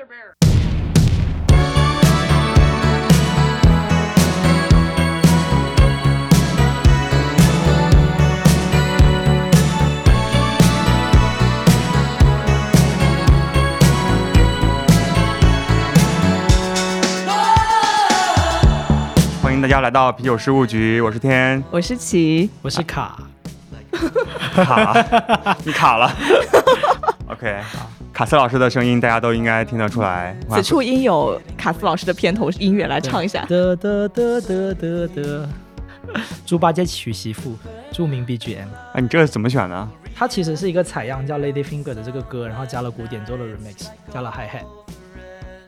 欢迎大家来到啤酒事务局，我是天。我是琪，我是卡，卡，你卡了。OK，卡斯老师的声音大家都应该听得出来。此处应有卡斯老师的片头音乐来唱一下。得得得得得得，猪八戒娶媳妇，著名 BGM。哎，你这个怎么选的？它其实是一个采样叫 Lady Finger 的这个歌，然后加了古典做了 remix，加了 hi hat，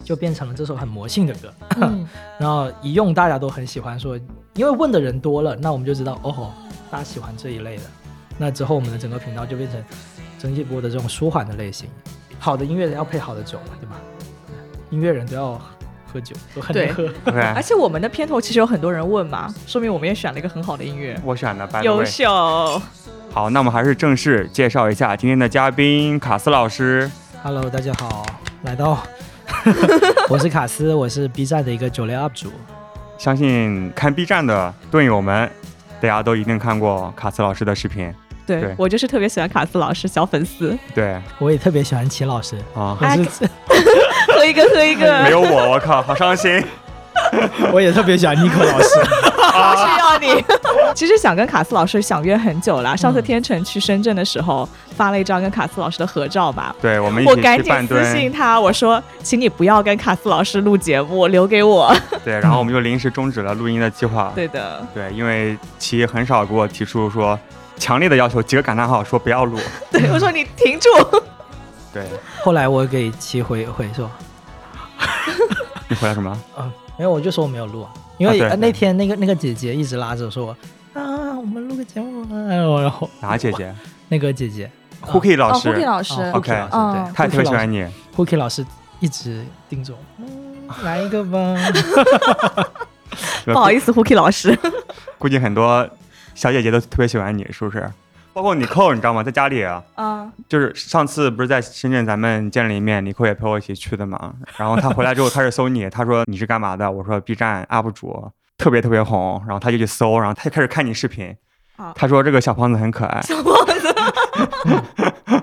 就变成了这首很魔性的歌。嗯然后一用大家都很喜欢说，因为问的人多了，那我们就知道哦吼，大家喜欢这一类的。那之后我们的整个频道就变成曾纪波的这种舒缓的类型。好的音乐人要配好的酒嘛，对吧？音乐人都要喝酒，都很能对 而且我们的片头其实有很多人问嘛，说明我们也选了一个很好的音乐，我选的，by the 优。秀。好，那我们还是正式介绍一下今天的嘉宾卡斯老师。Hello，大家好，来到，我是卡斯，我是 B 站的一个酒类 UP 主。相信看 B 站的队友们，大家都一定看过卡斯老师的视频。对对我就是特别喜欢卡斯老师，小粉丝，对我也特别喜欢齐老师，啊，喝一个喝一个，没有我，我靠，好伤心。我也特别喜欢 Nico 老师。不需要你。其实想跟卡斯老师想约很久了，上次天成去深圳的时候发了一张跟卡斯老师的合照吧。对，我们一我赶紧私。信他，我说，请你不要跟卡斯老师录节目，留给我。对，然后我们就临时终止了录音的计划。对的，对，因为齐很少给我提出说强烈的要求，几个感叹号说不要录。对我说你停住。对，后来我给齐回回说，你回来什么？啊，没有，我就说我没有录啊，因为、那天那个那个姐姐一直拉着说啊，我们录个节目啊，然后哪姐姐那个姐姐？Cookie 老哦师，，Cookie 老师哦 OK，Cookie 老师嗯对，他也特别喜欢你。Cookie 老师一直盯着我，嗯，来一个吧。不好意思，Hooky 老师。估计很多小姐姐都特别喜欢你，是不是？包括你扣，你知道吗？在家里，啊嗯，就是上次不是在深圳咱们见了一面，你寇也陪我一起去的嘛。然后他回来之后开始搜你，他说你是干嘛的？我说 B 站 UP 主，特别特别红。然后他就去搜，然后他就开始看你视频啊。他说这个小胖子很可爱，小胖子。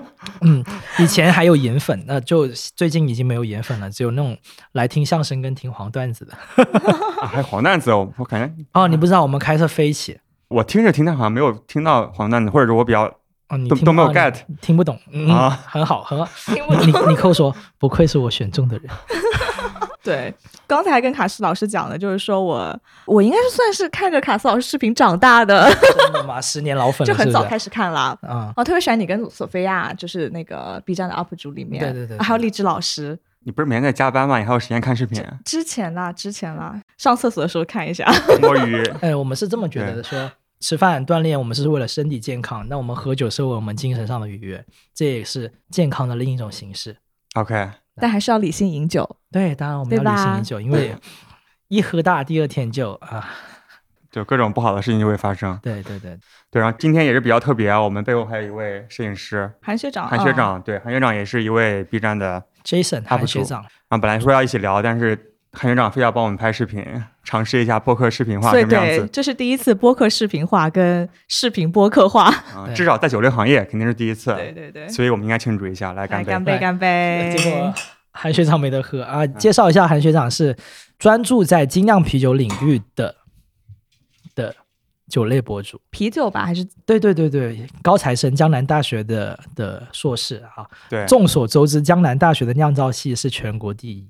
嗯，以前还有颜粉，那就最近已经没有颜粉了，只有那种来听相声跟听黄段子的。啊、还有黄段子，哦我感觉哦，你不知道我们开车飞起，我听着听着好像没有听到黄段子，或者是我比较哦，你都都没有 get 听不懂，嗯，啊很好，很好。听不你你扣说，不愧是我选中的人。对，刚才跟卡斯老师讲的，就是说我我应该是算是看着卡斯老师视频长大的，真的吗？十年老粉就很早开始看了。啊。我，特别喜欢你跟索菲亚，就是那个 B 站的 UP 主里面，对对对啊还有荔枝老师。你不是每天在加班吗？你还有时间看视频？之前啦，之前啦，上厕所的时候看一下。摸鱼，哎，我们是这么觉得的，说吃饭锻炼，我们是为了身体健康，那我们喝酒是为我们精神上的愉悦，这也是健康的另一种形式。OK，但还是要理性饮酒。对，当然我们要理性饮酒，因为 一喝大，第二天就啊，就各种不好的事情就会发生。对对对，对，然后今天也是比较特别啊，我们背后还有一位摄影师。韩学长，嗯，韩学长，对，韩学长也是一位 B 站的，Jason 他不学长，啊本来说要一起聊，但是韩学长非要帮我们拍视频，尝试一下播客视频化什么样子，对这是第一次播客视频化跟视频播客化。啊，至少在酒类行业肯定是第一次，对对对，所以我们应该庆祝一下，来来干杯！干杯干杯！结果韩学长没得喝啊！介绍一下，韩学长是专注在精酿啤酒领域的的酒类博主。啤酒吧，还是对对对对，高材生，江南大学的的硕士啊。对，众所周知，江南大学的酿造系是全国第一。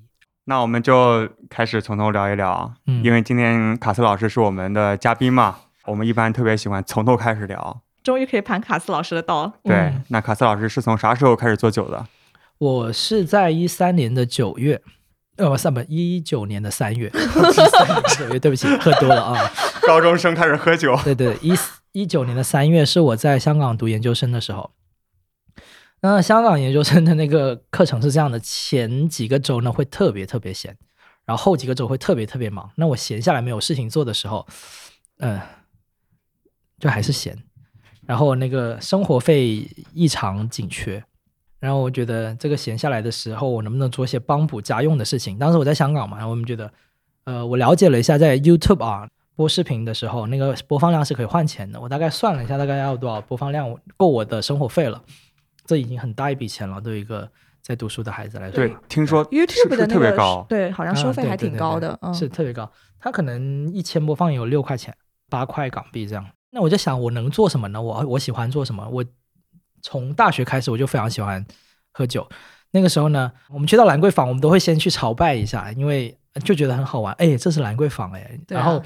那我们就开始从头聊一聊，嗯因为今天卡斯老师是我们的嘉宾嘛，我们一般特别喜欢从头开始聊。终于可以盘卡斯老师的刀。对，嗯那卡斯老师是从啥时候开始做酒的？我是在一三年的九月，呃，不，三不一九年的三月，13年的九月，对不起，喝多了啊。高中生开始喝酒，对对，一一九年的三月是我在香港读研究生的时候。那香港研究生的那个课程是这样的，前几个周呢会特别特别闲，然后后几个周会特别特别忙。那我闲下来没有事情做的时候，嗯、就还是闲。然后那个生活费异常紧缺，然后我觉得这个闲下来的时候，我能不能做些帮补家用的事情？当时我在香港嘛，然后我们觉得，呃，我了解了一下，在 YouTube 啊播视频的时候，那个播放量是可以换钱的。我大概算了一下，大概要多少播放量够我的生活费了。这已经很大一笔钱了，对一个在读书的孩子来说。对，听说 YouTube 的那个特别高，对，好像收啊费还挺对对对对高的，嗯，是特别高。它可能一千播放有六块钱，八块港币这样。那我就想，我能做什么呢？我我喜欢做什么？我从大学开始我就非常喜欢喝酒。那个时候呢，我们去到兰桂坊，我们都会先去朝拜一下，因为就觉得很好玩。哎，这是兰桂坊哎。啊然后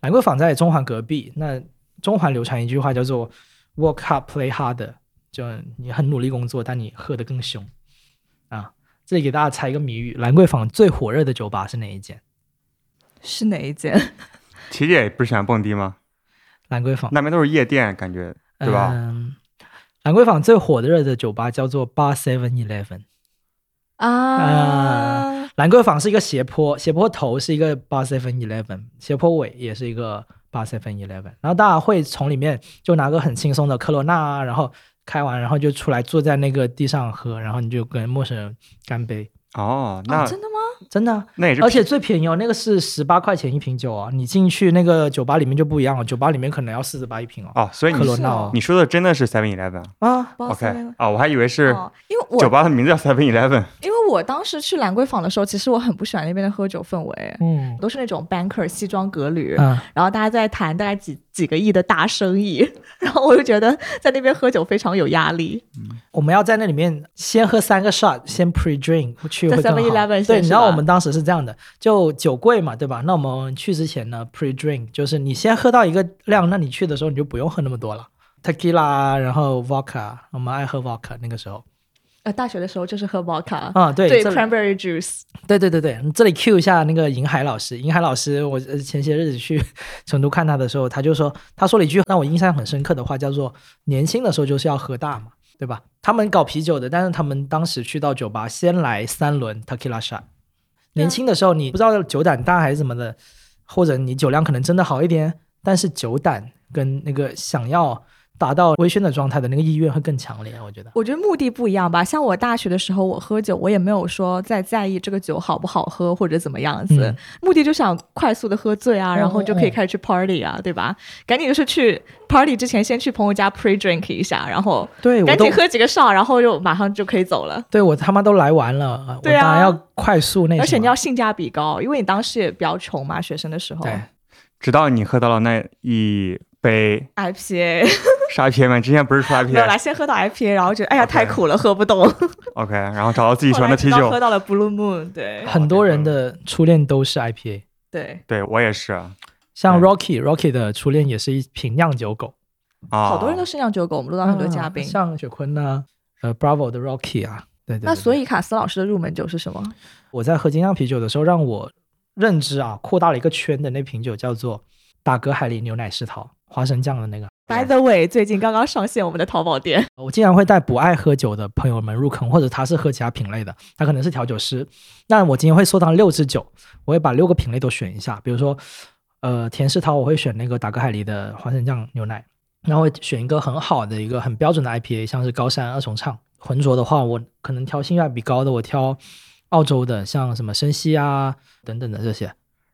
兰桂坊在中环隔壁，那中环流传一句话叫做 “work hard, play harder”，就你很努力工作，但你喝得更凶啊。这里给大家猜一个谜语：兰桂坊最火热的酒吧是哪一间？是哪一间？琪姐不是喜欢蹦迪吗？兰桂坊那边都是夜店，感觉对吧？嗯，兰桂坊最火热的酒吧叫做八 Seven Eleven。啊，兰桂坊是一个斜坡，斜坡头是一个八 Seven Eleven，斜坡尾也是一个八 Seven Eleven。然后大家会从里面就拿个很轻松的科罗娜啊，然后开完，然后就出来坐在那个地上喝，然后你就跟陌生人干杯，哦，那、哦真的吗？真的啊、那也是而且最便宜哦，那个是十八块钱一瓶酒啊，你进去那个酒吧里面就不一样了，酒吧里面可能要四十八一瓶哦。哦，所以你科罗娜哦。你说的真的是 Seven Eleven 啊？OK 啊？我还以为是哦，因为我酒吧的名字叫 Seven Eleven 因为我当时去兰桂坊的时候，其实我很不喜欢那边的喝酒氛围，嗯。都是那种 banker 西装革履，嗯，然后大家在谈大概几几个亿的大生意，然后我就觉得在那边喝酒非常有压力。我们要在那里面先喝三个 shot，先 pre drink 去在会更好。7-Eleven 对，你知道我们当时是这样的，就酒柜嘛，对吧？那我们去之前呢，pre drink 就是你先喝到一个量，那你去的时候你就不用喝那么多了。tequila，然后 vodka，我们爱喝 vodka 那个时候呃，大学的时候就是喝 vodka，、啊，对对 cranberry juice，对对对对，这里 cue 一下那个银海老师。银海老师，我呃前些日子去 成都看他的时候，他就说，他说了一句让我印象很深刻的话，叫做“年轻的时候就是要喝大嘛，对吧？”他们搞啤酒的，但是他们当时去到酒吧，先来三轮 tequila shot。年轻的时候，你不知道酒胆大还是怎么的，或者你酒量可能真的好一点，但是酒胆跟那个想要达到微醺的状态的那个意愿会更强烈，我觉得。我觉得目的不一样吧。像我大学的时候，我喝酒，我也没有说在在意这个酒好不好喝或者怎么样子，嗯目的就想快速的喝醉啊，然后就可以开始去 party 啊，对吧？赶紧就是去 party 之前，先去朋友家 pre drink 一下，然后对，赶紧喝几个哨，然后就马上就可以走了。对我他妈都来完了，对啊我当然要快速那。而且你要性价比高，因为你当时也比较穷嘛，学生的时候。对。直到你喝到了那一杯 IPA 是 IPA 吗？之前不是说没有啦，IPA？先喝到 IPA，然后觉得哎呀太苦了，喝不动。OK，然后找到自己喜欢的啤酒后来喝。到了 Blue Moon，对很多人的初恋都是 IPA，对，对我也是啊，像嗯 Rocky，Rocky 的初恋也是一瓶酿酒狗，啊好多人都是酿酒狗，我们录到很多嘉宾。啊像雪坤呐、呃，Bravo 的 Rocky 啊，对对对那所以以卡斯老师的入门酒是什么？我在喝精酿啤酒的时候，让我认知啊扩大了一个圈的那瓶酒叫做打嗝海狸牛奶世桃花生酱的那个。By the way，最近刚刚上线我们的淘宝店，我经常会带不爱喝酒的朋友们入坑，或者他是喝其他品类的，他可能是调酒师。那我今天会收藏六支酒，我会把六个品类都选一下，比如说，呃，田世涛我会选那个达格海狸的花生酱牛奶，然后会选一个很好的一个很标准的 IPA，像是高山二重唱。浑浊的话，我可能挑性价比高的，我挑澳洲的，像什么生西啊等等的这些。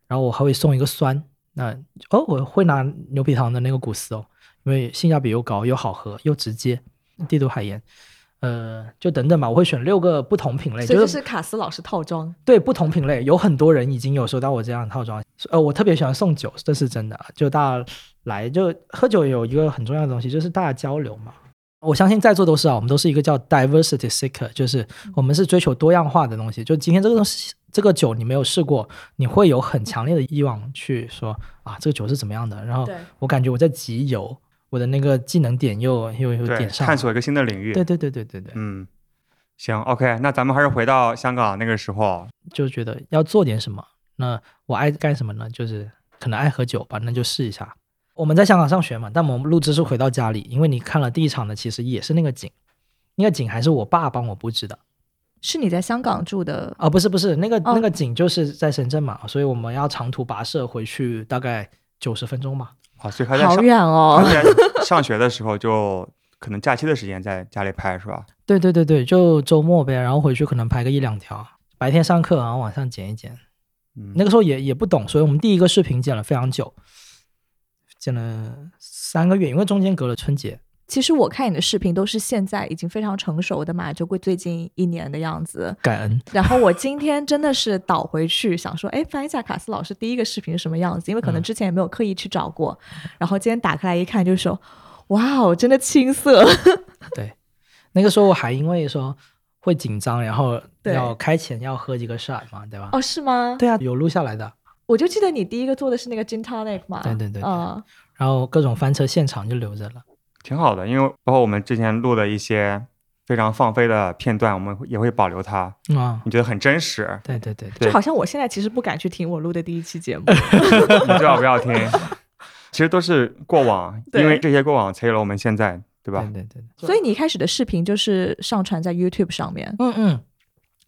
然后我还会送一个酸，那哦，我会拿牛皮糖的那个古斯哦，因为性价比又高又好喝又直接，帝都海盐，呃，就等等吧，我会选六个不同品类，这就就是是卡斯老师套装。对不同品类，有很多人已经有收到我这样的套装。呃，我特别喜欢送酒，这是真的。就大家来就喝酒有一个很重要的东西，就是大家交流嘛。我相信在座都是啊，我们都是一个叫 diversity seeker，就是我们是追求多样化的东西。就今天这个东西，这个酒你没有试过，你会有很强烈的欲望去说啊，这个酒是怎么样的。然后，我感觉我在集邮，我的那个技能点又又又点上，探索一个新的领域。对对对对对对，嗯，行，OK，那咱们还是回到香港那个时候。就觉得要做点什么。那我爱干什么呢？就是可能爱喝酒吧，那就试一下。我们在香港上学嘛，但我们录制是回到家里，因为你看了第一场的，其实也是那个景，那个景还是我爸帮我布置的是你在香港住的，啊、不是不是，那个、哦那个景就是在深圳嘛，所以我们要长途跋涉回去，大概九十分钟吧。好，所以还在好上远哦他。在 上学的时候就可能假期的时间在家里拍是吧？对对对对，就周末呗，然后回去可能拍个一两条，白天上课，然后晚上剪一剪。嗯，那个时候也也不懂，所以我们第一个视频剪了非常久，剪了三个月，因为中间隔了春节。其实我看你的视频都是现在已经非常成熟的嘛，就会最近一年的样子。感恩。然后我今天真的是倒回去想说，哎，翻一下卡斯老师第一个视频是什么样子，因为可能之前也没有刻意去找过。然后今天打开来一看，就说，哇哦，真的青涩。对，那个时候我还因为说会紧张，然后要开前要喝几个 shot 嘛，对吧？哦，是吗？对啊，有录下来的。我就记得你第一个做的是那个 gin tonic 嘛。对对对对嗯，然后各种翻车现场就留着了。挺好的，因为包括我们之前录的一些非常放飞的片段，我们也会保留它，啊、你觉得很真实。对对对对，就好像我现在其实不敢去听我录的第一期节目。你最好不要听，其实都是过往，因为这些过往才有了我们现在，对吧？对对对对。所以你一开始的视频就是上传在 YouTube 上面。嗯嗯，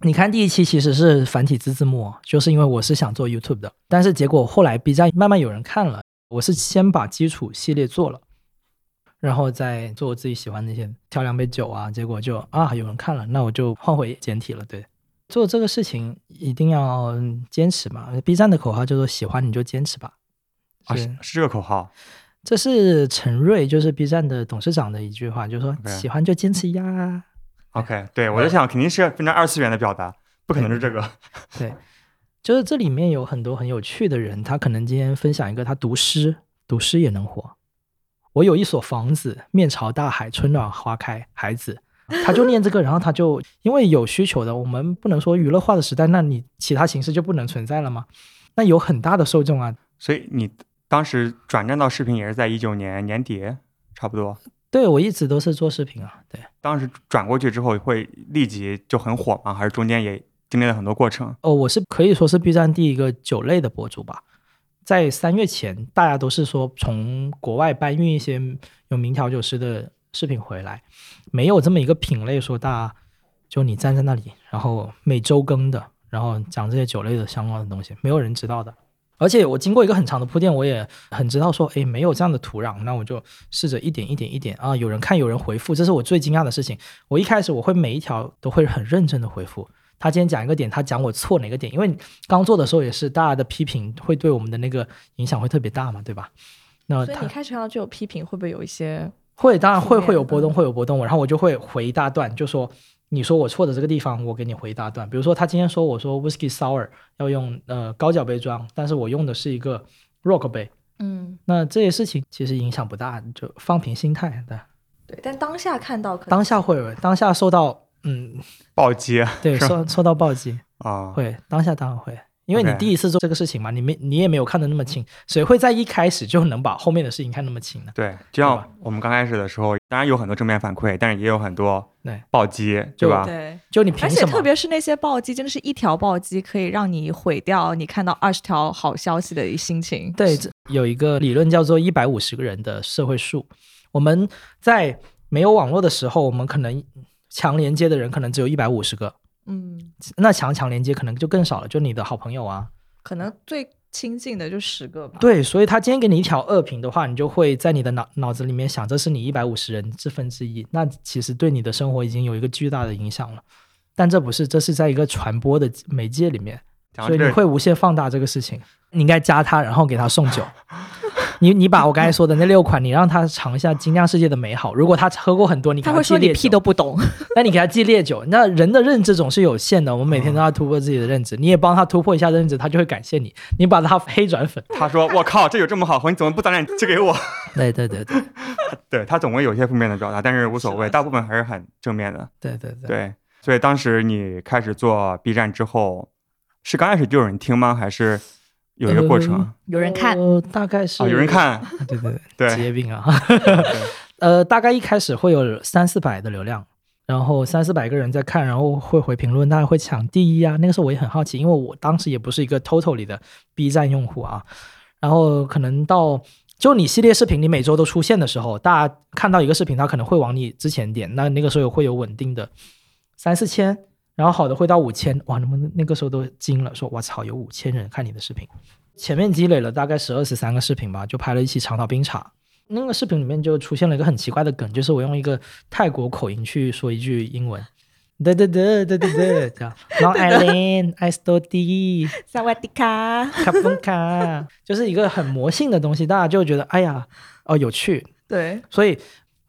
你看第一期其实是繁体字字幕，就是因为我是想做 YouTube 的，但是结果后来 B 站慢慢有人看了，我是先把基础系列做了，然后再做我自己喜欢的那些挑两杯酒啊，结果就啊有人看了，那我就换回简体了。对，做这个事情一定要坚持嘛，B 站的口号叫做“喜欢你就坚持吧”，啊，是是是这个口号。这是陈瑞，就是 B 站的董事长的一句话，就是说喜欢就坚持呀。OK，对我在想肯定是非常二次元的表达，不可能是这个。对，就是这里面有很多很有趣的人，他可能今天分享一个他读诗，读诗也能火。我有一所房子，面朝大海，春暖花开，孩子，他就念这个，然后他就因为有需求的，我们不能说娱乐化的时代，那你其他形式就不能存在了吗？那有很大的受众啊，所以你当时转战到视频也是在一九年年底，差不多。对我一直都是做视频啊，对。当时转过去之后会立即就很火吗？还是中间也经历了很多过程？哦，我是可以说是 B 站第一个酒类的博主吧。在三月前，大家都是说从国外搬运一些有名调酒师的视频回来，没有这么一个品类说大家就你站在那里，然后每周更的，然后讲这些酒类的相关的东西，没有人知道的。而且我经过一个很长的铺垫，我也很知道说，诶，没有这样的土壤，那我就试着一点一点一点啊，有人看，有人回复，这是我最惊讶的事情。我一开始我会每一条都会很认真的回复，他今天讲一个点，他讲我错哪个点，因为刚做的时候也是大家的批评会对我们的那个影响会特别大嘛，对吧？那他所以你开始看到这种批评，会不会有一些？会当然会会有波动，嗯会有波动，然后我就会回一大段，就说你说我错的这个地方，我给你回一大段。比如说他今天说我说 whiskey sour 要用呃高脚杯装，但是我用的是一个 rock 杯，嗯，那这些事情其实影响不大，就放平心态的。对。但当下看到可能当下会有，当下受到嗯暴击对受受到暴击，啊，会当下当然会。因为你第一次做这个事情嘛，你没你也没有看得那么清，谁会在一开始就能把后面的事情看那么清呢？对，就像我们刚开始的时候，当然有很多正面反馈，但是也有很多对暴击，对吧？对。就你而且？特别是那些暴击，真的是一条暴击可以让你毁掉你看到二十条好消息的心情。对，有一个理论叫做一百五十个人的社会数。我们在没有网络的时候，我们可能强连接的人可能只有一百五十个，嗯，那强强连接可能就更少了，就你的好朋友啊。可能最亲近的就十个吧。对，所以他今天给你一条恶评的话，你就会在你的脑脑子里面想，这是你一百五十人之分之一，那其实对你的生活已经有一个巨大的影响了。但这不是，这是在一个传播的媒介里面，所以你会无限放大这个事情。你应该加他，然后给他送酒。你你把我刚才说的那六款，你让他尝一下精酿世界的美好。如果他喝过很多，你给他会说你屁都不懂。那你给他寄烈酒。那人的认知总是有限的，我们每天都要突破自己的认知。你也帮他突破一下认知，他就会感谢你。你把他黑转粉。他说：“我靠，这有这么好喝，你怎么不早点寄给我对对对对？”对 他总会有一些负面的表达，但是无所谓，大部分还是很正面的。对对对。对，所以当时你开始做 B 站之后，是刚开始就有人听吗？还是有一个过程？嗯有人看，呃，大概是、啊，有人，看，对 对对，职，业病啊。呃，大概一开始会有三四百的流量，然后三四百个人在看，然后会回评论，大家会抢第一啊。那个时候我也很好奇，因为我当时也不是一个 totally 的 B 站用户啊。然后可能到就你系列视频你每周都出现的时候，大家看到一个视频，他可能会往你之前点，那那个时候会有稳定的三四千，然后好的会到五千，哇，那么那个时候都惊了，说我操，有五千人看你的视频。前面积累了大概十二十三个视频吧，就拍了一期长岛冰茶，那个视频里面就出现了一个很奇怪的梗，就是我用一个泰国口音去说一句英文，对对对对对对，这样。Long Island I still D 萨瓦迪卡，卡崩卡，就是一个很魔性的东西，大家就觉得哎呀哦有趣，对，所以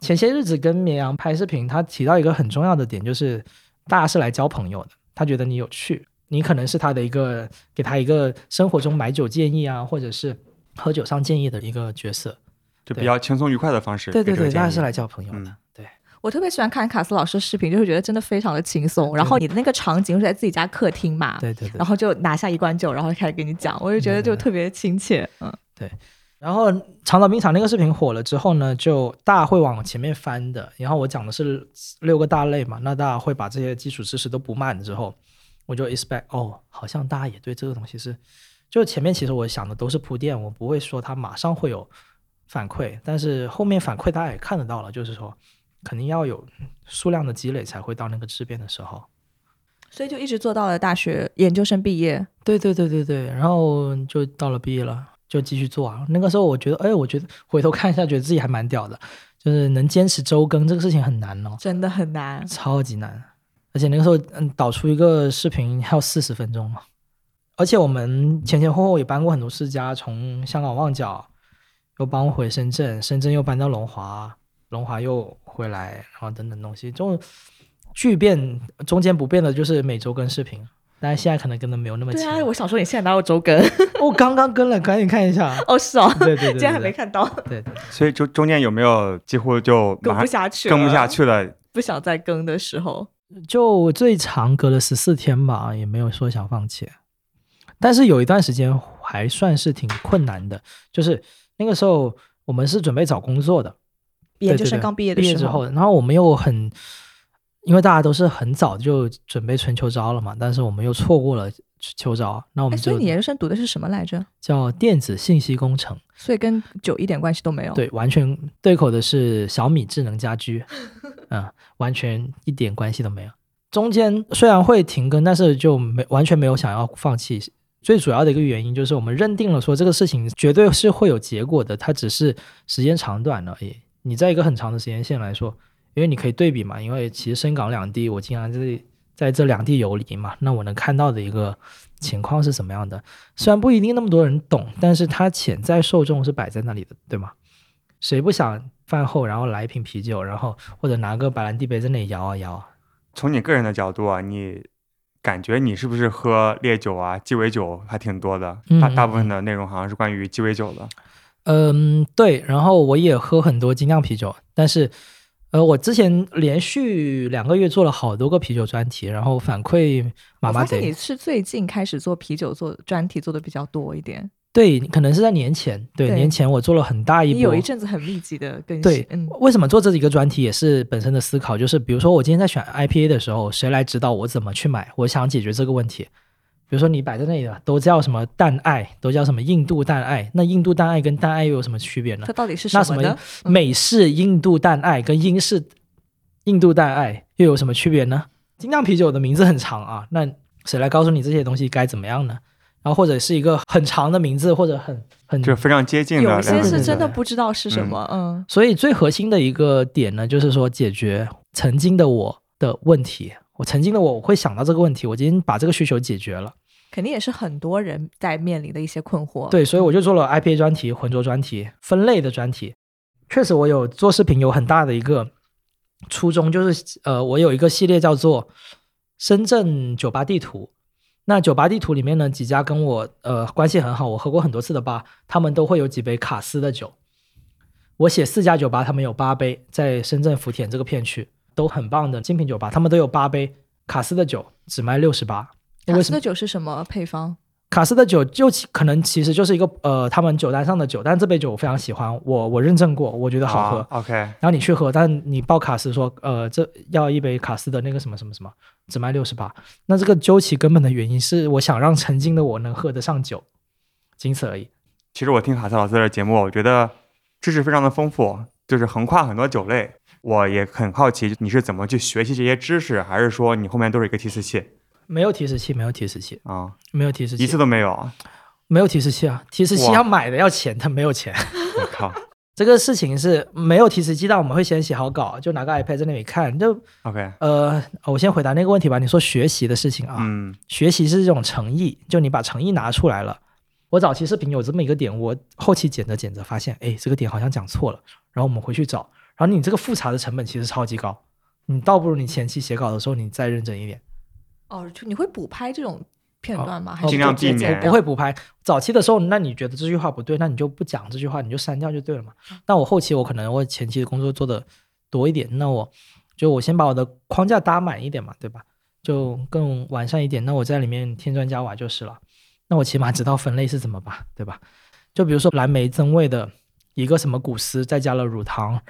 前些日子跟绵阳拍视频，他提到一个很重要的点，就是大家是来交朋友的，他觉得你有趣，你可能是他的一个给他一个生活中买酒建议啊，或者是喝酒上建议的一个角色。就比较轻松愉快的方式。对对对，大家家是来交朋友的。嗯对，我特别喜欢看卡斯老师视频，就是觉得真的非常的轻松。然后你的那个场景是在自己家客厅嘛，对对对然。后就拿下一罐酒，然后开始给你讲，我就觉得就特别亲切。嗯，然后长岛冰茶那个视频火了之后呢，就大家会往前面翻的。然后我讲的是六个大类嘛，那大家会把这些基础知识都补满之后，我就 expect 哦，好像大家也对这个东西是，就前面其实我想的都是铺垫，我不会说它马上会有反馈，但是后面反馈大家也看得到了，就是说肯定要有数量的积累才会到那个质变的时候。所以就一直做到了大学研究生毕业。对对对对对，然后就到了毕业了，就继续做啊。那个时候我觉得，哎，我觉得回头看一下，觉得自己还蛮屌的，就是能坚持周更这个事情很难哦，真的很难，超级难。而且那个时候，嗯，导出一个视频还有四十分钟嘛。而且我们前前后后也搬过很多次家，从香港旺角又搬回深圳，深圳又搬到龙华，龙华又回来，然后等等东西，就巨变。中间不变的就是每周更视频，但是现在可能跟的没有那么勤。对啊，我想说你现在哪有周更？我 刚刚更了，赶紧看一下。哦，是哦，对对对对今天还没看到，对对，所以就中间有没有几乎就更不下去，更不下，去了？不想再更的时候。就最长隔了十四天吧，也没有说想放弃。但是有一段时间还算是挺困难的，就是那个时候我们是准备找工作的，研究对对生刚毕业的时候，毕业之后，然后我们又很，因为大家都是很早就准备春秋招了嘛，但是我们又错过了秋招，那我哎，们就所以你研究生读的是什么来着？叫电子信息工程，所以跟酒一点关系都没有。，对，完全对口的是小米智能家居，嗯，完全一点关系都没有。中间虽然会停更，但是就没完全没有想要放弃。最主要的一个原因就是我们认定了说这个事情绝对是会有结果的，它只是时间长短而已。你在一个很长的时间线来说，因为你可以对比嘛，因为其实深港两地，我经常在在这两地游离嘛，那我能看到的一个情况是什么样的？虽然不一定那么多人懂，但是它潜在受众是摆在那里的，对吗？谁不想饭后然后来一瓶啤酒，然后或者拿个白兰地杯在那里摇啊摇啊？从你个人的角度啊，你感觉你是不是喝烈酒啊、鸡尾酒还挺多的？大嗯大部分的内容好像是关于鸡尾酒的。嗯，对。然后我也喝很多精酿啤酒，但是呃，我之前连续两个月做了好多个啤酒专题，然后反馈我发现你。是最近开始做啤酒做专题做的比较多一点，对，可能是在年前，对对年前我做了很大一波。你有一阵子很密集的更新。对，嗯，为什么做这几个专题也是本身的思考，就是比如说我今天在选 IPA 的时候，谁来指导我怎么去买？我想解决这个问题。比如说你摆在那里的都叫什么淡爱，都叫什么印度淡爱，那印度淡爱跟淡爱又有什么区别呢它？到底是那什么美式印度淡爱跟英式印度淡爱又有什么区别呢？精酿啤酒的名字很长啊，那谁来告诉你这些东西该怎么样呢？然后或者是一个很长的名字，或者很很就是非常接近的有些是真的不知道是什么，嗯，所以最核心的一个点呢，就是说解决曾经的我的问题。我曾经的我，我会想到这个问题，我今天把这个需求解决了。肯定也是很多人在面临的一些困惑。对，所以我就做了 IPA 专题、浑浊专题、分类的专题。确实，我有做视频有很大的一个初衷，就是呃，我有一个系列叫做深圳酒吧地图。那酒吧地图里面呢，几家跟我呃关系很好，我喝过很多次的吧，他们都会有几杯卡斯的酒。我写四家酒吧，他们有八杯，在深圳福田这个片区都很棒的精品酒吧，他们都有八杯卡斯的酒，只卖六十八。卡斯的酒是什么配方？卡斯的酒就其可能其实就是一个呃他们酒单上的酒，但这杯酒我非常喜欢，我我认证过，我觉得好喝。啊 OK，然后你去喝，但你报卡斯说呃这要一杯卡斯的那个什么什么什么，只卖六十八。那这个究其根本的原因是我想让曾经的我能喝得上酒，仅此而已。其实我听卡斯老师的节目，我觉得知识非常的丰富，就是横跨很多酒类。我也很好奇你是怎么去学习这些知识，还是说你后面都是一个提示器没有提示器，没有提示器，啊？没有提示器，一次都没有啊！没有提示器啊！提示器要买的要钱，他没有钱。我靠，这个事情是没有提词器，但我们会先写好稿，就拿个 iPad 在那里看。就 OK，呃，我先回答那个问题吧。你说学习的事情啊，嗯学习是这种诚意，就你把诚意拿出来了。我早期视频有这么一个点，我后期剪着剪着发现，哎，这个点好像讲错了，然后我们回去找，然后你这个复查的成本其实超级高，你倒不如你前期写稿的时候你再认真一点。哦，就你会补拍这种片段吗？哦还是尽量避免不会补拍。早期的时候，那你觉得这句话不对，那你就不讲这句话，你就删掉就对了嘛。那我后期我可能我前期的工作做的多一点，那我就我先把我的框架搭满一点嘛，对吧？就更完善一点，那我在里面添砖加瓦就是了。那我起码知道分类是怎么吧，对吧？就比如说蓝莓增味的一个什么谷丝，再加了乳糖，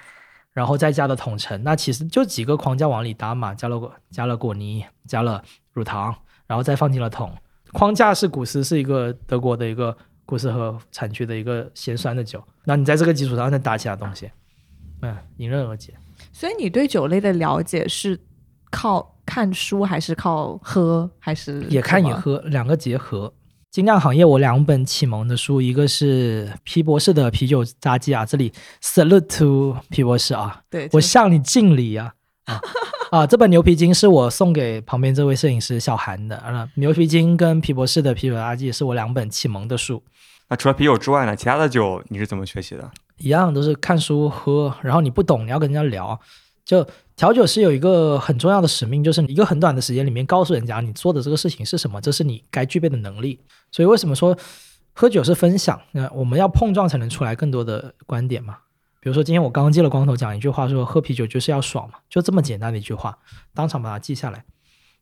然后再加的统橙，那其实就几个框架往里搭嘛，加了果加了果泥，加了乳糖，然后再放进了桶。框架是古斯，是一个德国的一个古斯河产区的一个咸酸的酒。那你在这个基础上再搭其他东西，嗯，迎刃而解。所以你对酒类的了解是靠看书，还是靠喝，还是也看什么？也喝，两个结合。精酿行业我两本启蒙的书，一个是皮博士的啤酒札记啊，这里 salute to 皮博士啊，对，我向你敬礼啊啊 啊！这本牛皮筋是我送给旁边这位摄影师小韩的啊，牛皮筋跟皮博士的啤酒札记是我两本启蒙的书，那除了啤酒之外呢，其他的酒你是怎么学习的？一样都是看书喝，然后你不懂你要跟人家聊。就调酒师有一个很重要的使命，就是一个很短的时间里面告诉人家你做的这个事情是什么，这是你该具备的能力。所以为什么说喝酒是分享？那我们要碰撞才能出来更多的观点嘛。比如说今天我刚接了光头讲一句话说，喝啤酒就是要爽嘛，就这么简单的一句话，当场把它记下来。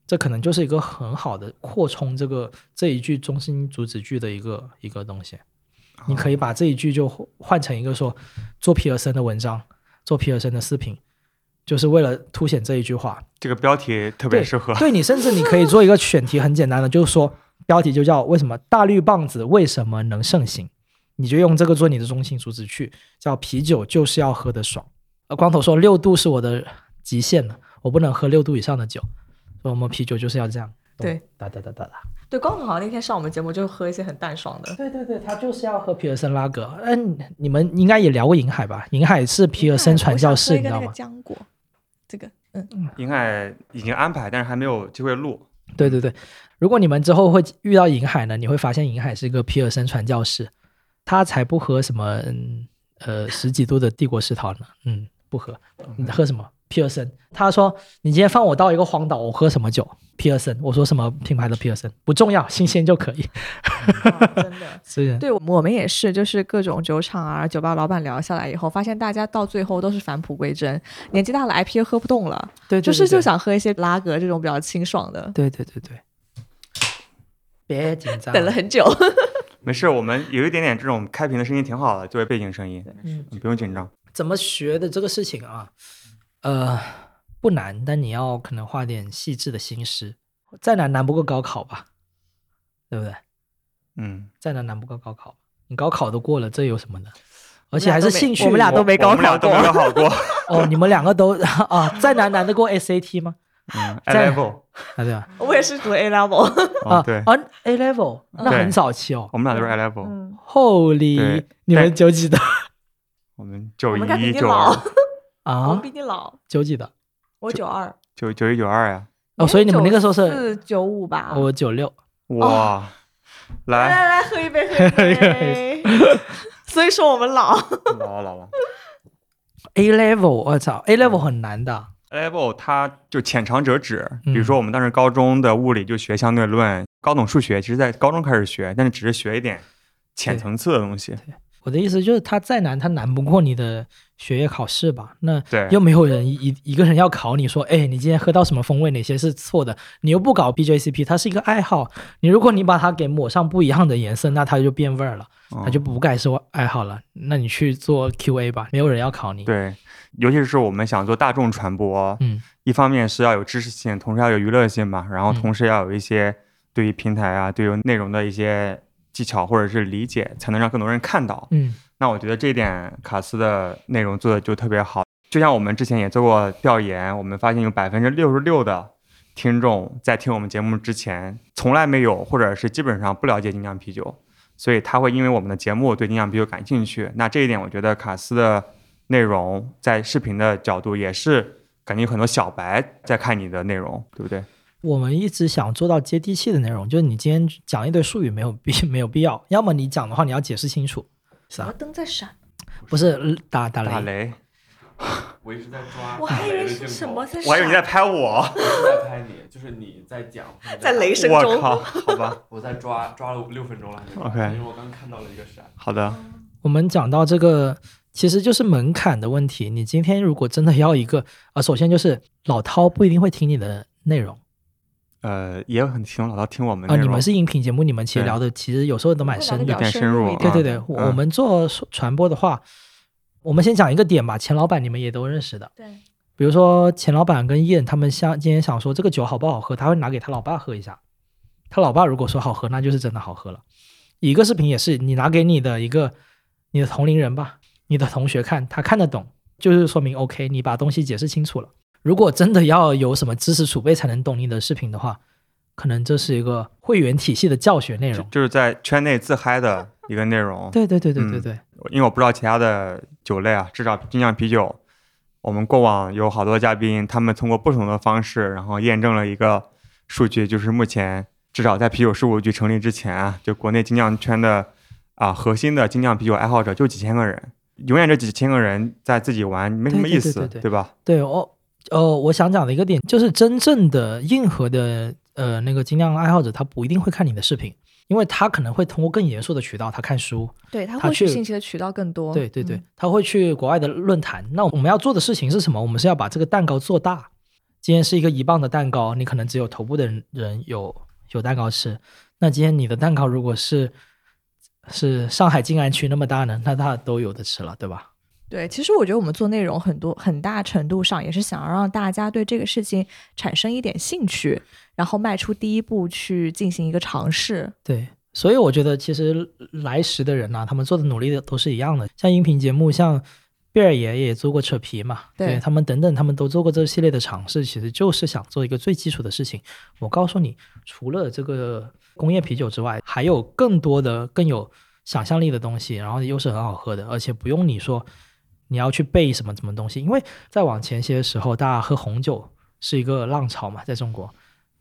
这可能就是一个很好的扩充这个这一句中心主旨句的一个一个东西。你可以把这一句就换成一个说，做皮尔森的文章，做皮尔森的视频，就是为了凸显这一句话。这个标题特别适合。对你甚至你可以做一个选题，很简单的，就是说标题就叫为什么大绿棒子为什么能盛行，你就用这个做你的中心主旨去，叫啤酒就是要喝得爽。呃，光头说六度是我的极限了，我不能喝六度以上的酒，所以我们啤酒就是要这样。对，哒哒哒哒哒。对，光头好像那天上我们节目就喝一些很淡爽的。对对对，他就是要喝皮尔森拉格。嗯，你们应该也聊过银海吧？银海是皮尔森传教士，你知道吗？个浆果，这个嗯，银海已经安排，但是还没有机会录。对对对，如果你们之后会遇到银海呢，你会发现银海是一个皮尔森传教士，他才不喝什么嗯呃十几度的帝国世涛呢，嗯，不喝，你喝什么？皮尔森。他说你今天放我到一个荒岛，我喝什么酒？皮尔森。我说什么品牌的皮尔森不重要，新鲜就可以。哦真的。是，对，我们也是，就是各种酒厂啊、酒吧老板聊下来以后，发现大家到最后都是返璞归真，年纪大了 IPA 喝不动了，对，就是就想喝一些拉格这种比较清爽的。对对对对，别紧张，等了很久，没事，我们有一点点这种开屏的声音挺好的，作为背景声音，嗯。你不用紧张。怎么学的这个事情啊，呃，不难，但你要可能花点细致的心思。再难难不过高考吧，对不对？嗯，再难难不过高考，你高考都过了，这有什么呢？而且还是兴趣。我们俩都没高我们俩都考过没有考过。哦，你们两个都啊，再难难得过 SAT 吗？嗯在，A level。啊，对吧？我也是读 A level。啊，哦，对，啊，A level 那很早期哦。我们俩都是 A level。嗯，Holy，你们九几的我们九一、九二、，我啊我？比你老，九几的我九二。九九一、九二呀。哦，所以你们那个时候是四九五吧？我九六。哇，来，来来来，喝一杯，喝一杯。所以说我们老。老了老了。A level，我操，A level 很难的。A level 它就浅尝辄止，比如嗯说我们当时高中的物理就学相对论，高等数学，其实在高中开始学，但是只是学一点浅层次的东西。我的意思就是，他再难，他难不过你的学业考试吧？那对，又没有人一一个人要考你说，哎，你今天喝到什么风味，哪些是错的？你又不搞 BJCP，它是一个爱好。你如果你把它给抹上不一样的颜色，那它就变味儿了，它嗯就不该是爱好了。那你去做 QA 吧，没有人要考你。，对，尤其是我们想做大众传播，嗯，一方面是要有知识性，同时要有娱乐性嘛，然后嗯同时要有一些对于平台啊、对于内容的一些技巧或者是理解，才能让更多人看到。嗯那我觉得这一点卡斯的内容做的就特别好，就像我们之前也做过调研，我们发现有百分之六十六的听众在听我们节目之前从来没有或者是基本上不了解精酿啤酒，所以他会因为我们的节目对精酿啤酒感兴趣。那这一点，我觉得卡斯的内容在视频的角度也是感觉有很多小白在看你的内容，对不对？我们一直想做到接地气的内容，就是你今天讲一堆术语没有 必没有必要，要么你讲的话你要解释清楚，是啊什么，灯在闪？不是呃打打雷，打雷，我一直在抓，我还以为是什么在闪。我还以为你在拍我。我在拍你，就是你在讲，在雷声中我靠，好吧，我在抓，抓了六分钟了。OK 因为我刚看到了一个闪。好的，我们讲到这个，其实就是门槛的问题。你今天如果真的要一个，啊，首先就是老涛不一定会听你的内容呃，也有很听老道听我们啊、你们是音频节目，你们其实聊的其实有时候都蛮深的会聊得比较。深入一点对对对，我们做传播的话，我们先讲一个点吧。钱老板你们也都认识的，对，比如说钱老板跟燕他们想今天想说这个酒好不好喝，他会拿给他老爸喝一下。他老爸如果说好喝，那就是真的好喝了。一个视频也是，你拿给你的一个你的同龄人吧，你的同学看，他看得懂，就是说明 OK，你把东西解释清楚了。如果真的要有什么知识储备才能懂你的视频的话，可能这是一个会员体系的教学内容。就是在圈内自嗨的一个内容。对对对对对嗯对，因为我不知道其他的酒类啊，至少精酿啤酒，我们过往有好多嘉宾，他们通过不同的方式，然后验证了一个数据，就是目前至少在啤酒事务局成立之前啊，就国内精酿圈的啊核心的精酿啤酒爱好者就几千个人，永远这几千个人在自己玩没什么意思，对对对吧？对哦，呃，我想讲的一个点就是，真正的硬核的呃那个精酿爱好者，他不一定会看你的视频，因为他可能会通过更严肃的渠道，他看书，对他他获取去信息的渠道更多。对对对嗯，他会去国外的论坛。那我们要做的事情是什么？我们是要把这个蛋糕做大。今天是一个一磅的蛋糕，你可能只有头部的人人有有蛋糕吃。那今天你的蛋糕如果是是上海静安区那么大呢，那大家都有的吃了，对吧？对，其实我觉得我们做内容很多很大程度上也是想要让大家对这个事情产生一点兴趣，然后迈出第一步去进行一个尝试。对，所以我觉得其实来时的人呐、他们做的努力的都是一样的。像音频节目，像贝尔爷也做过扯皮嘛，对他们等等，他们都做过这系列的尝试，其实就是想做一个最基础的事情。我告诉你，除了这个工业啤酒之外，还有更多的更有想象力的东西，然后又是很好喝的，而且不用你说你要去背什么什么东西，因为再往前些时候，大家喝红酒是一个浪潮嘛，在中国。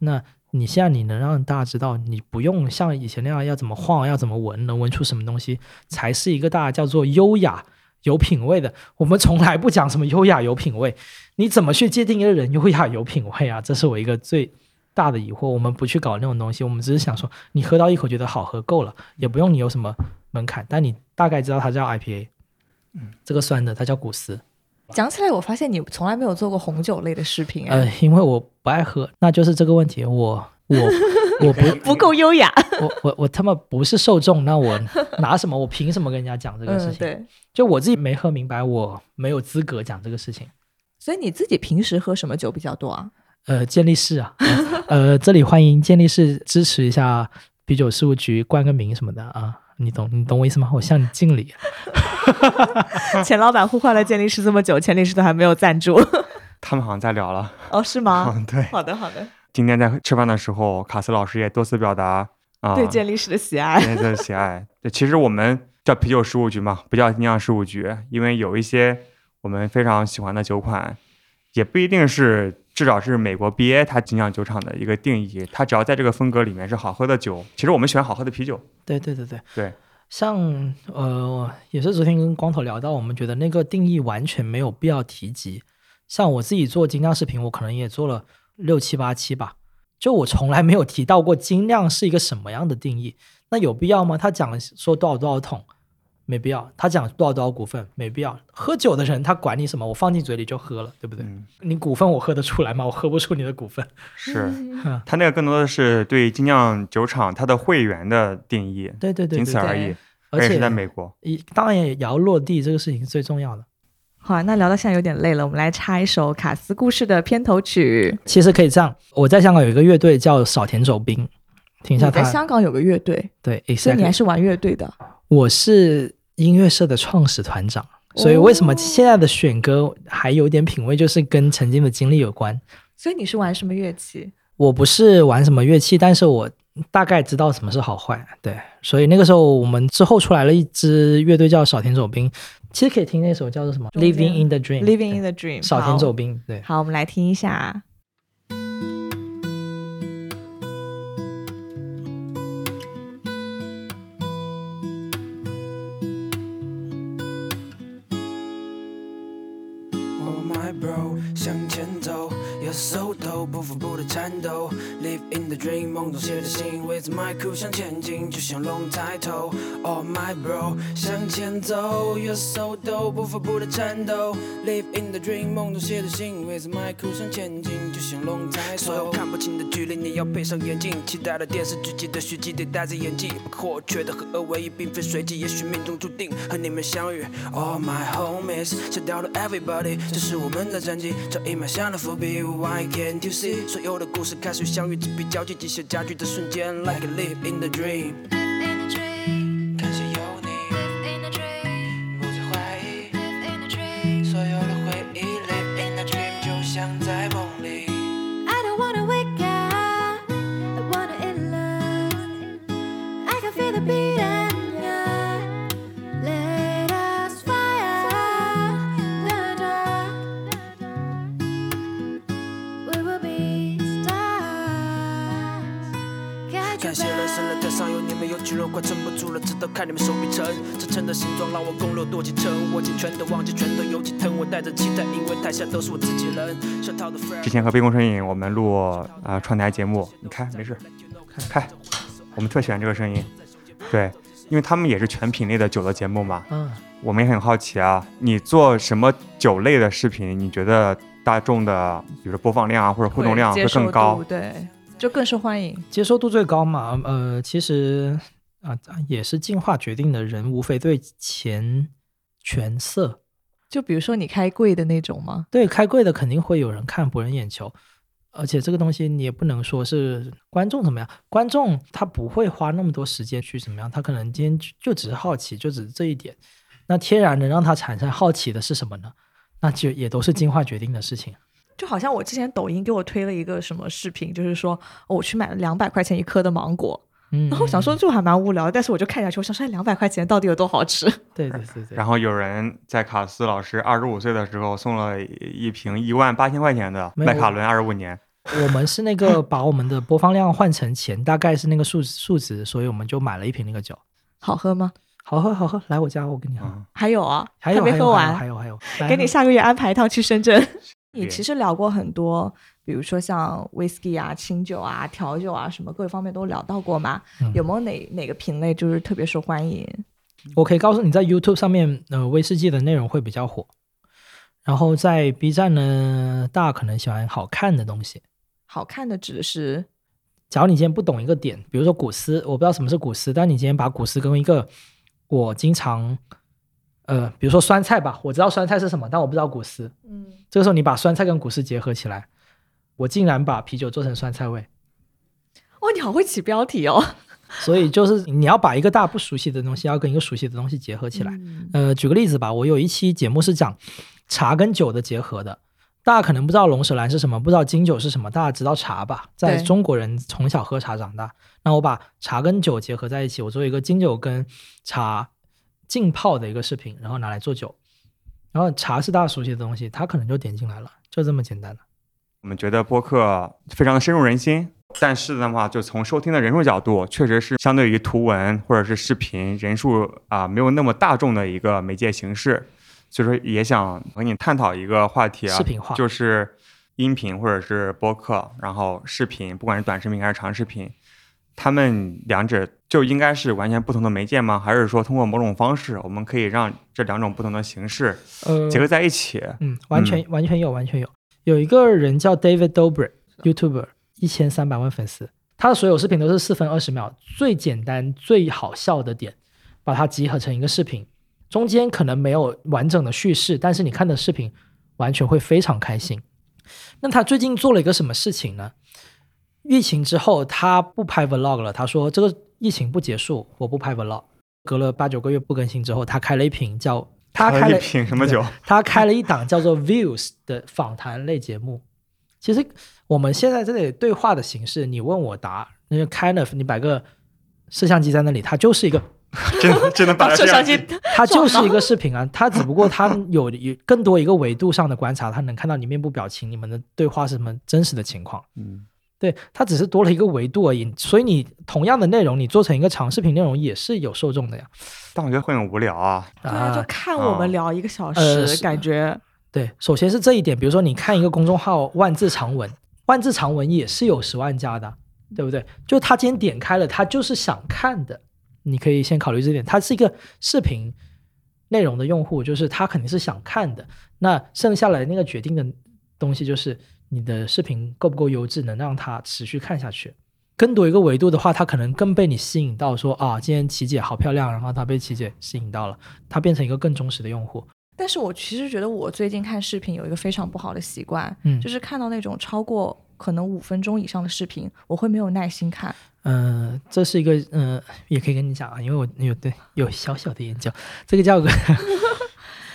那你现在你能让大家知道，你不用像以前那样要怎么晃，要怎么闻，能闻出什么东西，才是一个大家叫做优雅、有品味的。我们从来不讲什么优雅有品味，你怎么去界定一个人优雅有品味啊？这是我一个最大的疑惑。我们不去搞那种东西，我们只是想说，你喝到一口觉得好喝够了，也不用你有什么门槛，但你大概知道它叫 IPA，嗯，这个酸的它叫古斯。讲起来，我发现你从来没有做过红酒类的视频，哎呃，因为我不爱喝，那就是这个问题。我我 我不不够优雅。我我我他妈不是受众，那我拿什么？我凭什么跟人家讲这个事嗯，情？对。就我自己没喝明白，我没有资格讲这个事情。所以你自己平时喝什么酒比较多啊？呃，健力士啊，呃，这里欢迎健力士支持一下啤酒事务局冠个名什么的啊，你懂你懂我意思吗？我向你敬礼。钱老板呼唤了健力士这么久，健力士都还没有赞助。他们好像在聊了。哦，是吗？嗯，对。好的，好的。今天在吃饭的时候，卡斯老师也多次表达啊对健力士的喜爱。对的喜爱。对，其实我们叫啤酒事务局嘛，不叫精酿事务局，因为有一些我们非常喜欢的酒款，也不一定是，至少是美国 BA 它精酿酒厂的一个定义，它只要在这个风格里面是好喝的酒，其实我们喜欢好喝的啤酒。对对对对对，像呃，也是昨天跟光头聊到，我们觉得那个定义完全没有必要提及。像我自己做精酿视频，我可能也做了六七八期吧，就我从来没有提到过精酿是一个什么样的定义。那有必要吗？他讲说多少多少桶，没必要；他讲多少多少股份，没必要。喝酒的人他管你什么，我放进嘴里就喝了，对不对？嗯，你股份我喝得出来吗？我喝不出你的股份。是。嗯它那个更多的是对精酿酒厂它的会员的定义，对对对仅此而已。而且在美国，一当然也要落地，这个事情是最重要的。好啊，那聊到现在有点累了，我们来插一首卡斯故事的片头曲。其实可以这样，我在香港有一个乐队叫少田走兵，听一下他在。香港有个乐队，对所以你还。是玩乐队的。我是音乐社的创始团长，所以为什么现在的选歌还有点品味，就是跟曾经的经历有关。所以你是玩什么乐器？我不是玩什么乐器，但是我大概知道什么是好坏。对，所以那个时候我们之后出来了一支乐队叫少田走兵，其实可以听那首叫做什么《Living in the Dream》Living in the Dream，少田走兵。对，好，我们来听一下。走，要 so 头，不服不的颤抖，Live in the dream，梦中写的信，With my crew 向前进，就像龙抬头。Oh my bro，向前走，要 so 头，不服不的颤抖，Live in the dream，梦中写的信，With my crew 向前进，就像龙抬头。所有看不清的距离，你要配上眼镜，期待的电视剧集的续集得戴着眼镜，不可或缺的合二为一，并非随机，也许命中注定和你们相遇。All my homies，吓掉了 everybody，这是我们的战绩，早已埋下了伏笔。Why can't you see？所有的故事开始相遇，纸笔交集，机械加剧的瞬间，like a live in the dream。着期待，因为台下都是我自己人。小套的 friend 之前和杯弓蛇影我们录啊、呃串台节目，你开没事，开，我们特喜欢这个声音，对，因为他们也是全品类的酒的节目嘛，嗯，我们也很好奇啊，你做什么酒类的视频，你觉得大众的，比如说播放量啊或者互动量会更高？对，就更受欢迎。接受度最高嘛，呃，其实啊、也是进化决定的人，无非对钱、权色。就比如说你开柜的那种吗？对，开柜的肯定会有人看，博人眼球。而且这个东西你也不能说是观众怎么样，观众他不会花那么多时间去怎么样，他可能今天就就只是好奇，就只是这一点。那天然能让他产生好奇的是什么呢？那就也都是进化决定的事情。就好像我之前抖音给我推了一个什么视频，就是说、哦我去买了两百块钱一颗的芒果，嗯，然后我想说就还蛮无聊，但是我就看下去，我想说两百块钱到底有多好吃？对对对对，然后有人在卡斯老师二十五岁的时候送了一瓶一万八千块钱的麦卡伦二十五年，我们是那个把我们的播放量换成钱，大概是那个数数值，所以我们就买了一瓶那个酒，好喝吗？好喝好喝，来我家我给你喝。嗯，还有啊，还有没喝还有还有完，还有还有，给你下个月安排一趟去深圳。你其实聊过很多，比如说像 whisky 啊、清酒啊、调酒啊，什么各方面都聊到过嘛？嗯有没有哪哪个品类就是特别受欢迎？我可以告诉你，在 YouTube 上面，呃，威士忌的内容会比较火。然后在 B 站呢，大家可能喜欢好看的东西。好看的指的是假如你今天不懂一个点，比如说古诗，我不知道什么是古诗，但你今天把古诗跟一个我经常，呃，比如说酸菜吧，我知道酸菜是什么，但我不知道古诗。嗯，这个时候你把酸菜跟古诗结合起来，我竟然把啤酒做成酸菜味。哇，你好会起标题哦。所以就是你要把一个大家不熟悉的东西，要跟一个熟悉的东西结合起来。嗯呃，举个例子吧，我有一期节目是讲茶跟酒的结合的。大家可能不知道龙舌兰是什么，不知道金酒是什么，大家知道茶吧？在中国人从小喝茶长大，那我把茶跟酒结合在一起，我做一个金酒跟茶浸泡的一个视频，然后拿来做酒。然后茶是大家熟悉的东西，他可能就点进来了，就这么简单的。我们觉得播客非常的深入人心，但是的话，就从收听的人数角度，确实是相对于图文或者是视频人数啊、没有那么大众的一个媒介形式，所以说也想和你探讨一个话题啊，视频化就是音频或者是播客，然后视频，不管是短视频还是长视频，他们两者就应该是完全不同的媒介吗？还是说通过某种方式，我们可以让这两种不同的形式呃，结合在一起？嗯，完全、完全有，完全有。有一个人叫 David Dobrik，YouTuber，一千三百万粉丝，他的所有视频都是四分二十秒，最简单、最好笑的点，把它集合成一个视频，中间可能没有完整的叙事，但是你看的视频完全会非常开心。那他最近做了一个什么事情呢？疫情之后，他不拍 Vlog 了。他说：“这个疫情不结束，我不拍 Vlog。”隔了八九个月不更新之后，他开了一瓶叫他开了一瓶什么酒？他开了一档叫做 Views 的访谈类节目。其实我们现在这里对话的形式，你问我答，那就 kind of 你摆个摄像机在那里，它就是一个 真的真的把它 摄像机它 就是一个视频啊，它只不过它有有更多一个维度上的观察，它能看到你面部表情，你们的对话是什么真实的情况。嗯，对，它只是多了一个维度而已。所以你同样的内容，你做成一个长视频内容也是有受众的呀。但我觉得会很无聊啊。对啊，就看我们聊一个小时，呃感觉对，首先是这一点，比如说你看一个公众号万字长文，万字长文也是有十万加的，对不对？就他今天点开了，他就是想看的，你可以先考虑这点。他是一个视频内容的用户，就是他肯定是想看的。那剩下来那个决定的东西，就是你的视频够不够优质，能让他持续看下去。更多一个维度的话，他可能更被你吸引到说，啊，今天琪姐好漂亮，然后他被琪姐吸引到了，他变成一个更忠实的用户。但是我其实觉得我最近看视频有一个非常不好的习惯，嗯就是看到那种超过可能五分钟以上的视频，我会没有耐心看。嗯，这是一个嗯、也可以跟你讲啊，因为我有对有小小的研究，这个叫个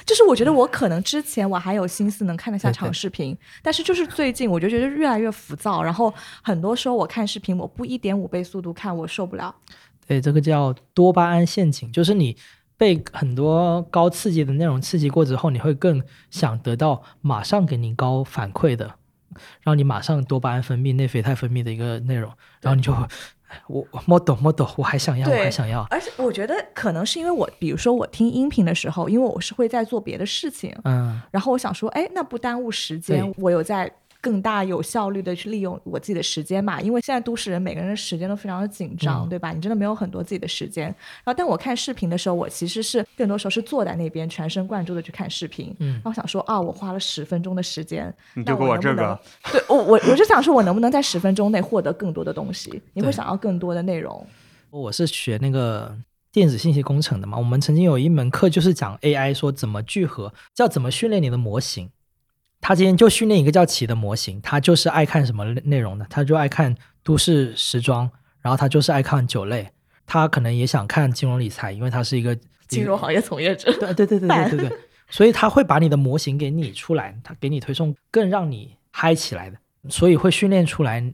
就是我觉得我可能之前我还有心思能看得下长视频，但是就是最近我就觉得越来越浮躁，然后很多时候我看视频我不一点五倍速度看我受不了。对，这个叫多巴胺陷阱，就是你被很多高刺激的内容刺激过之后，你会更想得到马上给你高反馈的，让你马上多巴胺分泌、内啡肽分泌的一个内容，然后你就会我我摸懂摸懂，我还想要，我对还想要，而且我觉得可能是因为我，比如说我听音频的时候，因为我是会在做别的事情，嗯，然后我想说，哎，那不耽误时间，我有在更大有效率的去利用我自己的时间嘛。因为现在都市人每个人的时间都非常的紧张，嗯对吧？你真的没有很多自己的时间。然后，但我看视频的时候，我其实是更多时候是坐在那边全神贯注的去看视频。嗯然后想说啊，我花了十分钟的时间，你就给我这个 我能能，对我我我就想说，我能不能在十分钟内获得更多的东西？你会想要更多的内容。我是学那个电子信息工程的嘛，我们曾经有一门课就是讲 AI 说怎么聚合，叫怎么训练你的模型。他今天就训练一个叫奇的模型，他就是爱看什么内内容的，他就爱看都市时装，然后他就是爱看酒类，他可能也想看金融理财，因为他是一个金融行业从业者，对对对对对对对，所以他会把你的模型给拟出来，他给你推送更让你嗨起来的，所以会训练出来。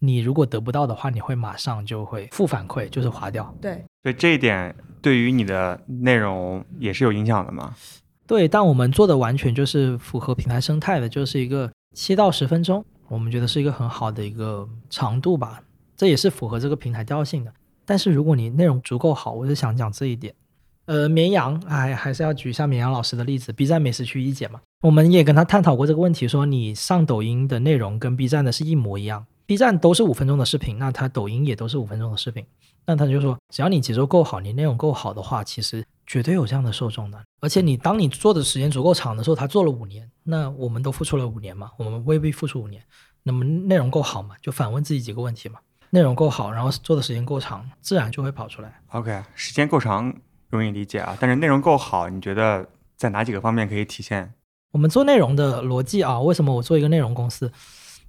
你如果得不到的话，你会马上就会负反馈，就是划掉。对，所以这一点对于你的内容也是有影响的嘛？对，但我们做的完全就是符合平台生态的，就是一个七到十分钟，我们觉得是一个很好的一个长度吧，这也是符合这个平台调性的。但是如果你内容足够好，我是想讲这一点。呃，绵阳，哎，还是要举一下绵阳老师的例子，B 站美食区一姐嘛，我们也跟他探讨过这个问题，说你上抖音的内容跟 B 站的是一模一样，B 站都是五分钟的视频，那它抖音也都是五分钟的视频，那他就说，只要你节奏够好，你内容够好的话，其实绝对有这样的受众的。而且你当你做的时间足够长的时候，他做了五年，那我们都付出了五年嘛，我们未必付出五年，那么内容够好嘛，就反问自己几个问题嘛，内容够好，然后做的时间够长，自然就会跑出来。OK，时间够长容易理解啊，但是内容够好，你觉得在哪几个方面可以体现？我们做内容的逻辑啊，为什么我做一个内容公司，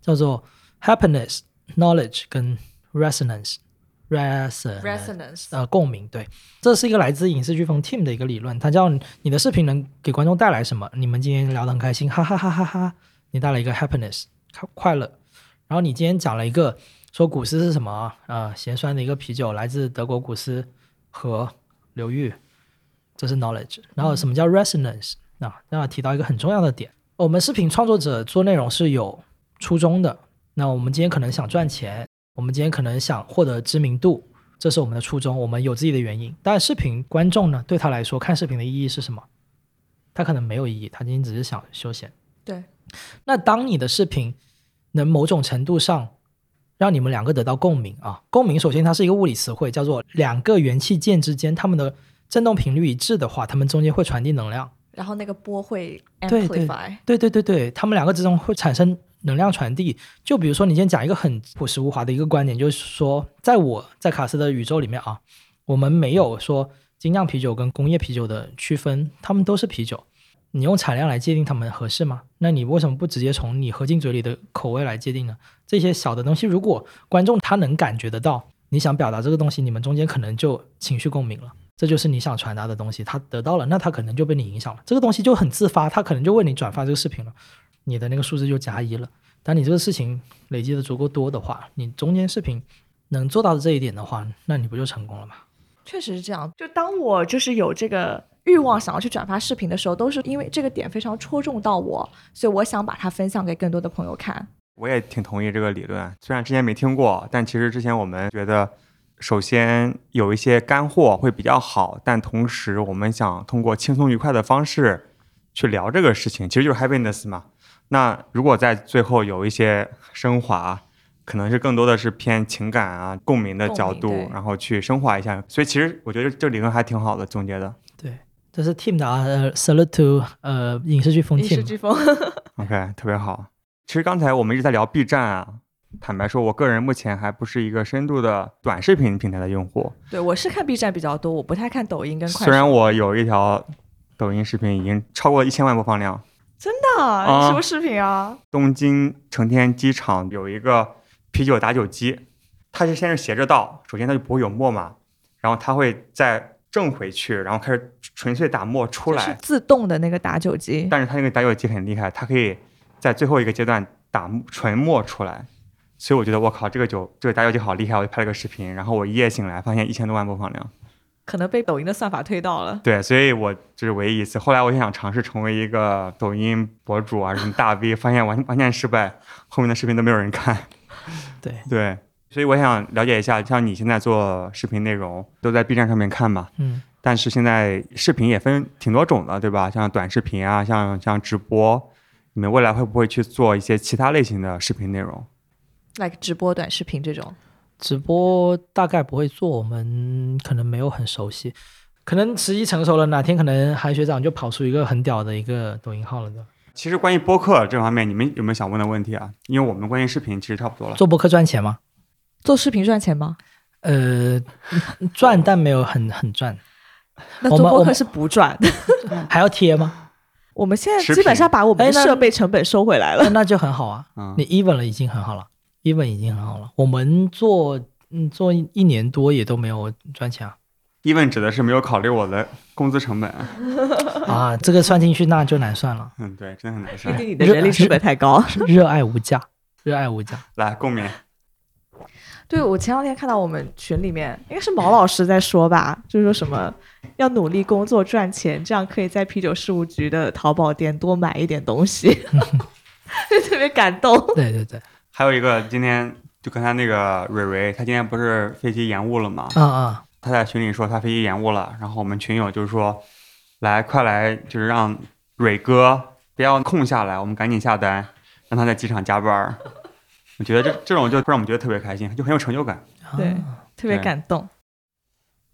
叫做 happiness、knowledge 跟 resonance。Resonance resonance 呃共鸣，对，这是一个来自影视飓风 team 的一个理论，它叫你的视频能给观众带来什么？你们今天聊得很开心，哈哈哈哈哈，你带来一个 happiness 快快乐，然后你今天讲了一个说古斯是什么啊、呃咸酸的一个啤酒，来自德国古斯河流域，这是 knowledge。然后什么叫 resonance 啊？那提到一个很重要的点，我们视频创作者做内容是有初衷的。那我们今天可能想赚钱，我们今天可能想获得知名度，这是我们的初衷，我们有自己的原因。但视频观众呢，对他来说看视频的意义是什么？他可能没有意义，他今天只是想休闲。对，那当你的视频能某种程度上让你们两个得到共鸣啊，共鸣首先它是一个物理词汇，叫做两个元器件之间它们的振动频率一致的话，它们中间会传递能量。然后那个波会对对 amplify，对对对对，他们两个之中会产生能量传递。就比如说，你今天讲一个很朴实无华的一个观点，就是说，在我在卡斯的宇宙里面啊，我们没有说精酿啤酒跟工业啤酒的区分，它们都是啤酒。你用产量来界定它们合适吗？那你为什么不直接从你喝进嘴里的口味来界定呢？这些小的东西，如果观众他能感觉得到你想表达这个东西，你们中间可能就情绪共鸣了。这就是你想传达的东西，他得到了，那他可能就被你影响了。这个东西就很自发，他可能就为你转发这个视频了，你的那个数字就加一了。当你这个事情累积的足够多的话，你中间视频能做到这一点的话，那你不就成功了吗？确实是这样。就当我就是有这个欲望想要去转发视频的时候，都是因为这个点非常戳中到我，所以我想把它分享给更多的朋友看。我也挺同意这个理论，虽然之前没听过，但其实之前我们觉得，首先有一些干货会比较好，但同时我们想通过轻松愉快的方式去聊这个事情，其实就是 happiness 嘛。那如果在最后有一些升华，可能是更多的是偏情感啊、共鸣的角度然后去升华一下。所以其实我觉得这理论还挺好的，总结的。对这是 Team 的啊呃 salute to 呃影视剧风影视飓风，OK，特别好。其实刚才我们一直在聊 B 站啊，坦白说，我个人目前还不是一个深度的短视频平台的用户。对我是看 B 站比较多，我不太看抖音跟快手。虽然我有一条抖音视频已经超过一千万播放量，真的、啊什么视频啊？东京成田机场有一个啤酒打酒机，它是先是斜着倒，首先它就不会有沫嘛，然后它会再正回去，然后开始纯粹打沫出来是来。自动的那个打酒机，但是它那个打酒机很厉害，它可以在最后一个阶段打纯沫出来。所以我觉得我靠，这个酒这个打酒机好厉害，我就拍了个视频，然后我一夜醒来发现一千多万播放量。可能被抖音的算法推到了。对，所以我这是唯一一次。后来我就想尝试成为一个抖音博主啊，什么大 V，发现完完全失败，后面的视频都没有人看。对对，所以我想了解一下，像你现在做视频内容都在 B 站上面看嘛？嗯，但是现在视频也分挺多种的，对吧？像短视频啊，像像直播，你们未来会不会去做一些其他类型的视频内容？like 直播短视频这种，直播大概不会做，我们可能没有很熟悉，可能时机成熟了，哪天可能韩学长就跑出一个很屌的一个抖音号了的。其实关于播客这方面，你们有没有想问的问题啊？因为我们关于视频其实差不多了。做播客赚钱吗？做视频赚钱吗？呃，赚但没有很很赚，那我们我们做播客是不赚。还要贴吗？我们现在基本上把我们的设备成本收回来了。那那就很好啊，嗯你 even 了已经很好了，even 已经很好了。我们做嗯做一年多也都没有赚钱啊，even 指的是没有考虑我的工资成本。啊，这个算进去那就难算了。嗯，对，真的很难毕算。竟你的人力成本太高。热爱无价，热爱无价。来共勉。对，我前两天看到我们群里面，应该是毛老师在说吧，就是说什么要努力工作赚钱，这样可以在啤酒事务局的淘宝店多买一点东西，就特别感动。对对对，还有一个，今天就刚才那个蕊蕊，她今天不是飞机延误了吗？啊啊，她在群里说她飞机延误了，然后我们群友就是说，来快来，就是让蕊哥不要空下来，我们赶紧下单，让他在机场加班儿。我觉得这这种就会让我们觉得特别开心，就很有成就感。对啊特别感动。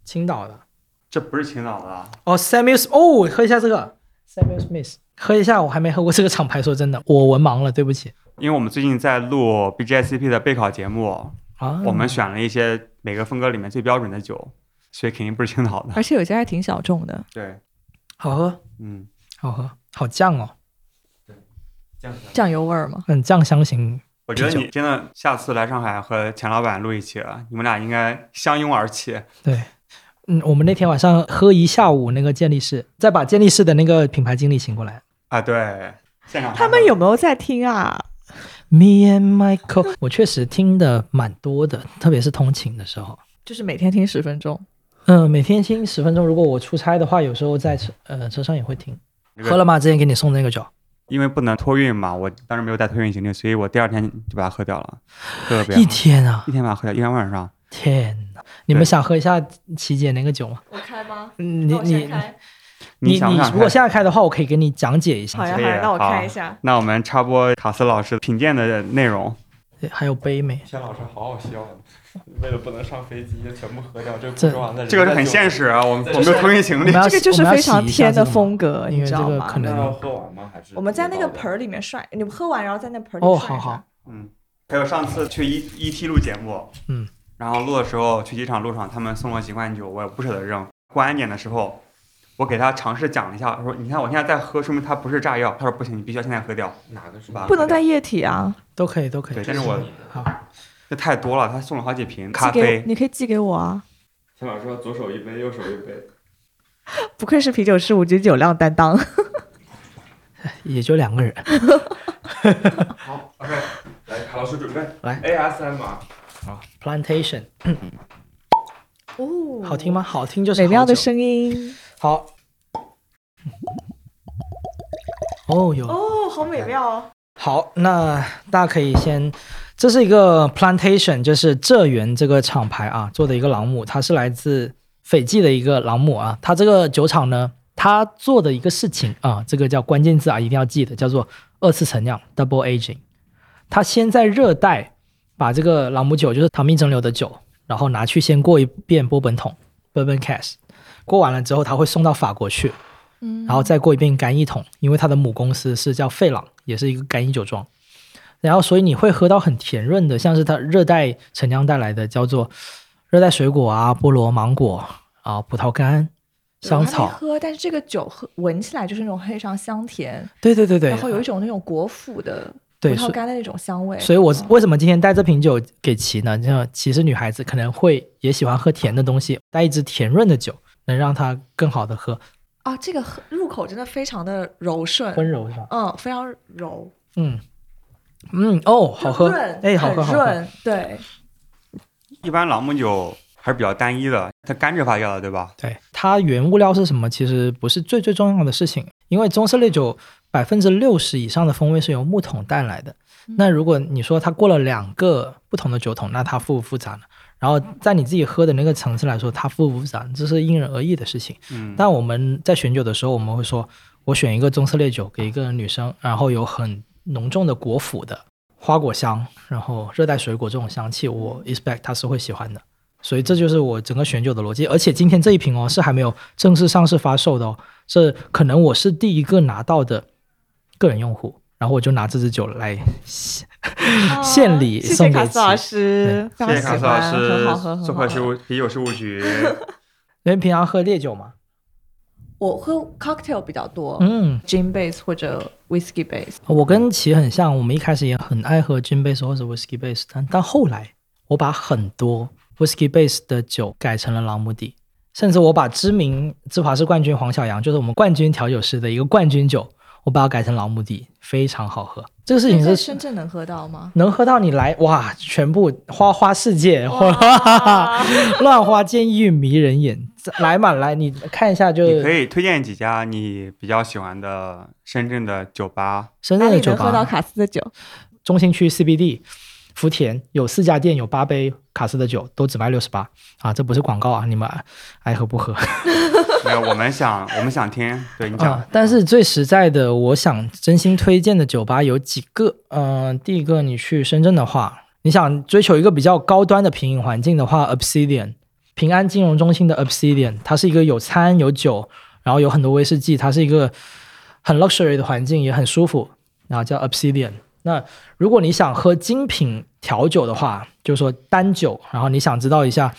青岛的这不是青岛的啊，哦，Samuel Smith- 哦，喝一下这个 Samuel Smith，喝一下，我还没喝过这个厂牌，说真的，我文盲了，对不起因为我们最近在录 BGSCP 的备考节目，啊。我们选了一些每个风格里面最标准的酒，所以肯定不是青岛的。而且有些还挺小众的。对，好喝，嗯，好喝，好酱哦，对，酱酱油味儿吗？很酱香型。我觉得你真的下次来上海和钱老板录一期，你们俩应该相拥而泣。对，嗯，我们那天晚上喝一下午那个健力士，再把健力士的那个品牌经理请过来。啊，对，现场他们有没有在听啊？Me and Michael，我确实听的蛮多的，特别是通勤的时候。就是每天听十分钟。嗯，每天听十分钟。如果我出差的话，有时候在车呃车上也会听。喝了吗？之前给你送的那个酒，因为不能托运嘛，我当时没有带托运行李，所以我第二天就把它喝掉了，特别好一天啊一，天把它喝掉，一天晚上。天哪！你们想喝一下琪姐那个酒吗？我开吗？嗯你你你想想你如果现在开的话，我可以给你讲解一下。好呀好呀，那我好看一下。那我们插播卡斯老师品鉴的内容。对还有杯没？天老师好好笑啊，为了不能上飞机，全部喝掉，这这不装在这个是很现实啊，我们我没有托运行李这个就是非常天的风格，你知道吗？可能那要喝完吗？还是我们在那个盆儿儿里面涮，你们喝完然后在那盆儿里哦，涮一涮好好，嗯，还有上次去 E E T 录节目，嗯，然后录的时候去机场路上，他们送了几罐酒，我也不舍得扔。过安检的时候，我给他尝试讲了一下，我说你看我现在在喝，说明它不是炸药。他说不行，你必须要现在喝掉，哪个是是吧？不能带液体啊。都可以都可以对，。但是我好，这太多了，他送了好几瓶咖啡，你可以寄给我啊。天老师说左手一杯，右手一杯。不愧是啤酒事务局酒量担当。也就两个人。好，OK，来，卡老师准备来 ASMR，好 Plantation，哦，好听吗？？好听就是美妙的声音好。哦，有哦，好美妙哦。好，那大家可以先，这是一个 Plantation，就是浙源这个厂牌啊做的一个朗姆，它是来自斐济的一个朗姆啊。它这个酒厂呢，它做的一个事情啊，这个叫关键字啊，一定要记得，叫做二次陈酿 （double aging）。它先在热带把这个朗姆酒，就是糖蜜蒸馏的酒，然后拿去先过一遍波本桶 （bourbon cask），过完了之后，他会送到法国去，嗯然后再过一遍干邑桶，因为他的母公司是叫费朗，也是一个干邑酒庄。然后所以你会喝到很甜润的，像是它热带陈酿带来的叫做热带水果啊，菠萝、芒果啊，葡萄干、香草，喝，但是这个酒喝闻起来就是那种非常香甜，对对对对，然后有一种那种果脯的葡萄干的那种香味。所以我嗯为什么今天带这瓶酒给琪呢？像其实女孩子，可能会也喜欢喝甜的东西，带一支甜润的酒，能让它更好的喝，啊，这个喝入口真的非常的柔顺，温柔是吧？嗯，非常柔，嗯嗯哦，好喝，润哎，好喝好喝。对，一般朗姆酒还是比较单一的，它干制发酵的，对吧？对，它原物料是什么，其实不是最最重要的事情，因为棕色烈酒百分之六十以上的风味是由木桶带来的。那如果你说它过了两个不同的酒桶，那它复不复杂呢？然后在你自己喝的那个层次来说，它复不复杂，这是因人而异的事情。嗯，但我们在选酒的时候，我们会说，我选一个棕色烈酒给一个女生，然后有很浓重的果脯的花果香，然后热带水果这种香气，我 expect 她是会喜欢的。所以这就是我整个选酒的逻辑。而且今天这一瓶哦是还没有正式上市发售的哦，这可能我是第一个拿到的个人用户，然后我就拿这支酒来 献礼送给琪谢卡斯老师，非谢谢卡斯老师很好喝，，很好喝。做客事务啤酒事务局。因为平常喝烈酒嘛，我喝 cocktail 比较多，嗯，gin base 或者 whisky base。我跟琪很像，我们一开始也很爱喝 gin base 或者 whisky base，但但后来我把很多 whisky base 的酒改成了朗姆底，甚至我把知名芝华士冠军黄小阳，就是我们冠军调酒师的一个冠军酒，我把它改成老母底，非常好喝。这个事情在是深圳能喝到吗？能喝到你来哇，全部花花世界，哇乱花渐欲迷人眼，来嘛来，你看一下就你可以推荐几家你比较喜欢的深圳的酒吧？深圳的酒吧里能喝到，卡斯的酒？中心区 CBD。福田有四家店，有八杯卡斯的酒，都只卖六十八啊！这不是广告啊，你们爱喝不喝 没有，我们想我们想听，对你讲啊。？但是最实在的，我想真心推荐的酒吧有几个。嗯、第一个，你去深圳的话，你想追求一个比较高端的品饮环境的话，Obsidian 平安金融中心的 Obsidian，它是一个有餐有酒，然后有很多威士忌，它是一个很 luxury 的环境，也很舒服，然后叫 Obsidian。那如果你想喝精品调酒的话，就是说单酒，然后你想知道一下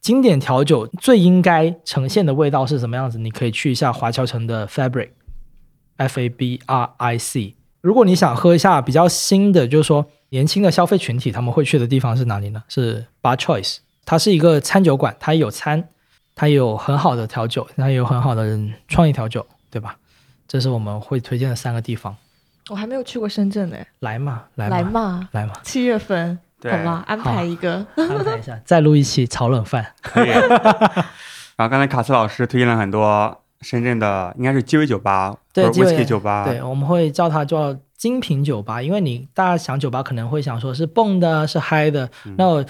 经典调酒最应该呈现的味道是什么样子，你可以去一下华侨城的 Fabric，F A B R I C。如果你想喝一下比较新的，就是说年轻的消费群体他们会去的地方是哪里呢？是 Bar Choice，它是一个餐酒馆，它有餐，它有很好的调酒，它有很好的创意调酒，对吧？这是我们会推荐的三个地方。我还没有去过深圳呢，来嘛，来嘛，来嘛，来嘛，七月份，对。好吧，安排一个。安排一下，再录一期炒冷饭。可以。然后刚才卡斯老师推荐了很多深圳的，应该是鸡尾酒吧，对鸡尾酒吧，对，我们会叫它叫精品酒吧，因为你大家想酒吧可能会想说是蹦的，是嗨的，嗯。那我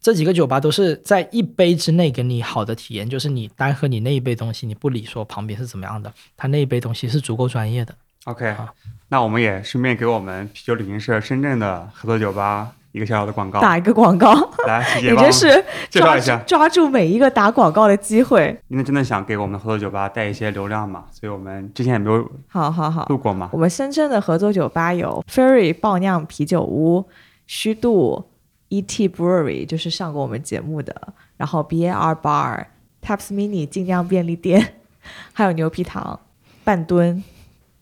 这几个酒吧都是在一杯之内给你好的体验，就是你单喝你那一杯东西，你不理说旁边是怎么样的，他那一杯东西是足够专业的。OK，好那我们也顺便给我们啤酒旅行社深圳的合作酒吧一个小小的广告。打一个广告，来，你真是介绍一下。抓住每一个打广告的机会。因为真的想给我们的合作酒吧带一些流量嘛，所以我们之前也没有好好好，录过嘛。我们深圳的合作酒吧有 Ferry 爆酿啤酒屋、虚度、ET Brewery，就是上过我们节目的，然后 BAR Bar、Taps Mini 精酿便利店，还有牛皮糖、半吨。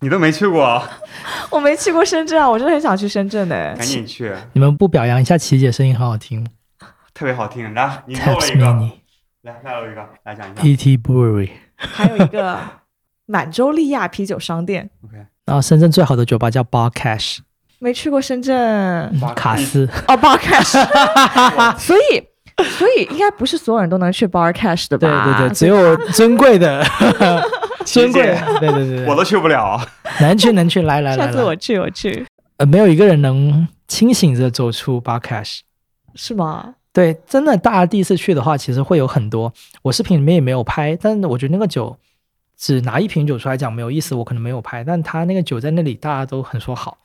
你都没去过，我没去过深圳啊，我真的很想去深圳的。赶紧去，你们不表扬一下琪姐声音很好听吗特别好听。来，你给我一个，来，再有一个，来讲一下。ET Brewery，还有一个 满洲利亚啤酒商店，OK，然后深圳最好的酒吧叫 Bar Cash，没去过深圳哇卡斯。哦，Bar Cash。所以所以应该不是所有人都能去 Bar Cash 的对吧？对对，只有尊贵的，尊贵，对对对对，我都去不了。能去能去，来来来来，下次我去，我去，呃，没有一个人能清醒着走出 Bar Cash。是吗？对，真的，大家第一次去的话，其实会有很多。我视频里面也没有拍，但是我觉得那个酒只拿一瓶酒出来讲没有意思，我可能没有拍。但他那个酒在那里，大家都很说好。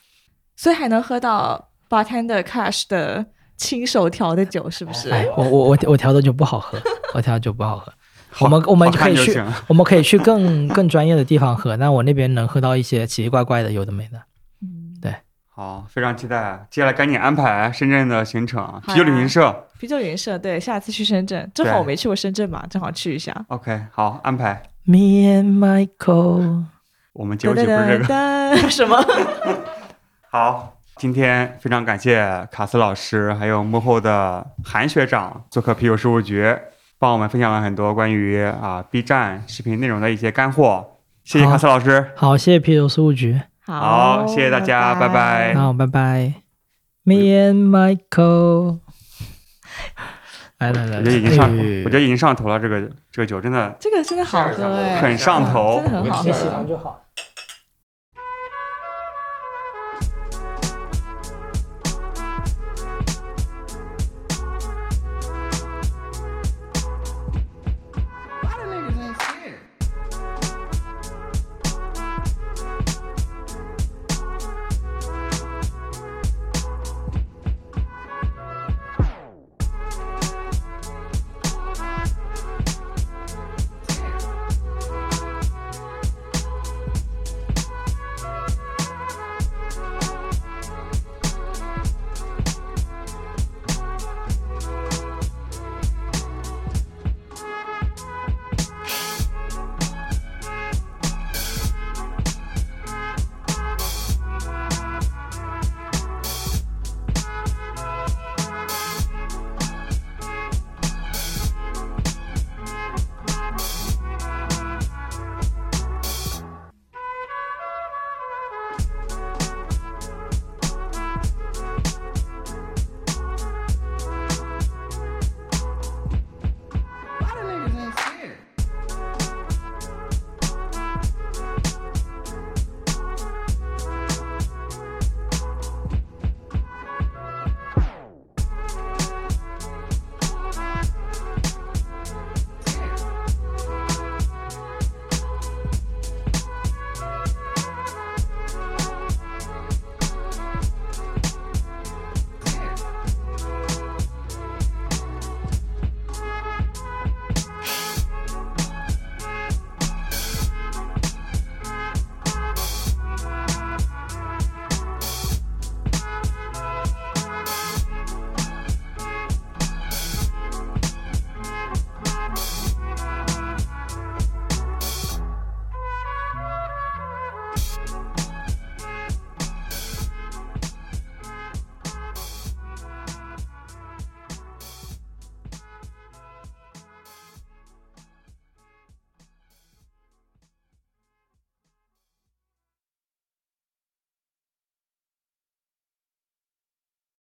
所以还能喝到 Bartender Cash 的亲手调的酒，是不是？哎，我我我我调的酒不好喝，我调的酒不好喝。我们我们好可以去我们可以去更更专业的地方喝。那我那边能喝到一些奇奇怪怪的，有的没的。嗯，对好，非常期待。接下来赶紧安排深圳的行程，啤酒旅行社。啤酒旅行社，对，下次去深圳，正好我没去过深圳嘛，正好去一下。OK，好，安排。Me and Michael，我们结尾曲不是这个。什么？好，今天非常感谢卡斯老师，还有幕后的韩学长做客啤酒事务局，帮我们分享了很多关于啊 B 站视频内容的一些干货。谢谢卡斯老师。好，谢谢啤酒事务局，好谢谢大家拜拜好，拜拜。Me and Michael，来来来，我觉得已经上，哎我觉得已经上头了。这个这个酒真的这个真的好喝哎，很上头真的很好你喜欢喝。就好。